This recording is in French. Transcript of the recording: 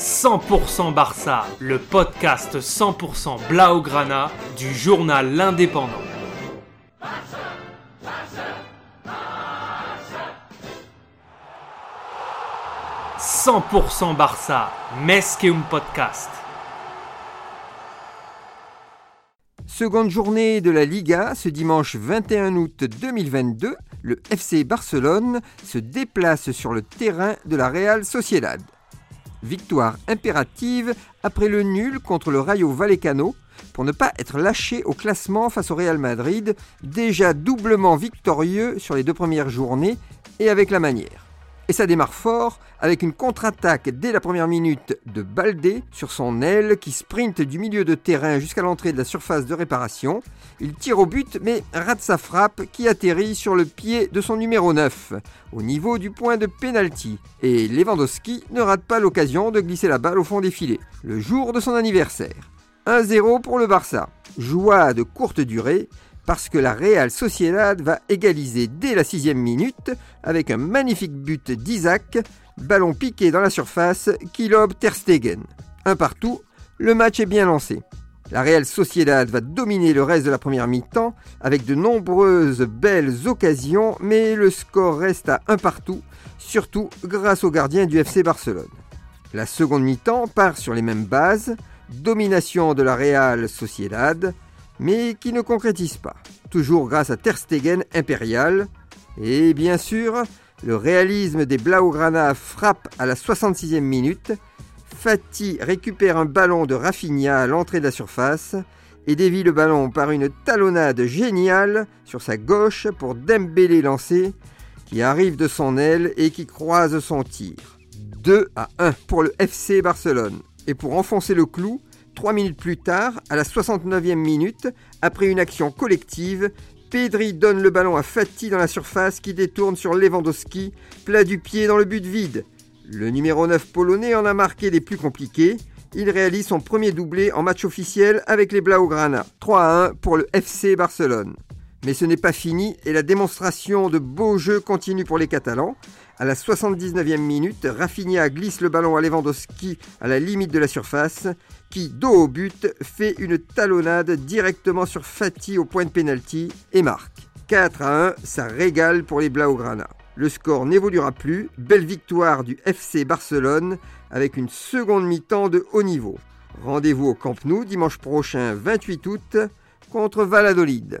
100% Barça, le podcast 100% Blaugrana du journal L'Indépendant. 100% Barça, Mesqueum Podcast. Seconde journée de la Liga, ce dimanche 21 août 2022, le FC Barcelone se déplace sur le terrain de la Real Sociedad. Victoire impérative après le nul contre le Rayo Vallecano pour ne pas être lâché au classement face au Real Madrid, déjà doublement victorieux sur les deux premières journées et avec la manière. Et ça démarre fort avec une contre-attaque dès la première minute de Baldé sur son aile qui sprinte du milieu de terrain jusqu'à l'entrée de la surface de réparation. Il tire au but mais rate sa frappe qui atterrit sur le pied de son numéro 9 au niveau du point de pénalty. Et Lewandowski ne rate pas l'occasion de glisser la balle au fond des filets le jour de son anniversaire. 1-0 pour le Barça. Joie de courte durée parce que la Real Sociedad va égaliser dès la sixième minute avec un magnifique but d'Isaac, ballon piqué dans la surface qui lobe Ter Stegen. Un partout, le match est bien lancé. La Real Sociedad va dominer le reste de la première mi-temps avec de nombreuses belles occasions, mais le score reste à un partout, surtout grâce au gardien du FC Barcelone. La seconde mi-temps part sur les mêmes bases, domination de la Real Sociedad, mais qui ne concrétise pas. Toujours grâce à Ter Stegen impérial. Et bien sûr, le réalisme des Blaugrana frappe à la 66e minute. Fati récupère un ballon de Rafinha à l'entrée de la surface et dévie le ballon par une talonnade géniale sur sa gauche pour Dembélé lancé qui arrive de son aile et qui croise son tir. 2 à 1 pour le FC Barcelone. Et pour enfoncer le clou, Trois minutes plus tard, à la 69e minute, après une action collective, Pedri donne le ballon à Fati dans la surface qui détourne sur Lewandowski, plat du pied dans le but vide. Le numéro 9 polonais en a marqué des plus compliqués. Il réalise son premier doublé en match officiel avec les Blaugrana. 3 à 1 pour le FC Barcelone. Mais ce n'est pas fini et la démonstration de beaux jeux continue pour les Catalans. À la 79e minute, Rafinha glisse le ballon à Lewandowski à la limite de la surface, qui, dos au but, fait une talonnade directement sur Fati au point de pénalty et marque. 4 à 1, ça régale pour les Blaugrana. Le score n'évoluera plus, belle victoire du FC Barcelone avec une seconde mi-temps de haut niveau. Rendez-vous au Camp Nou dimanche prochain 28 août contre Valladolid.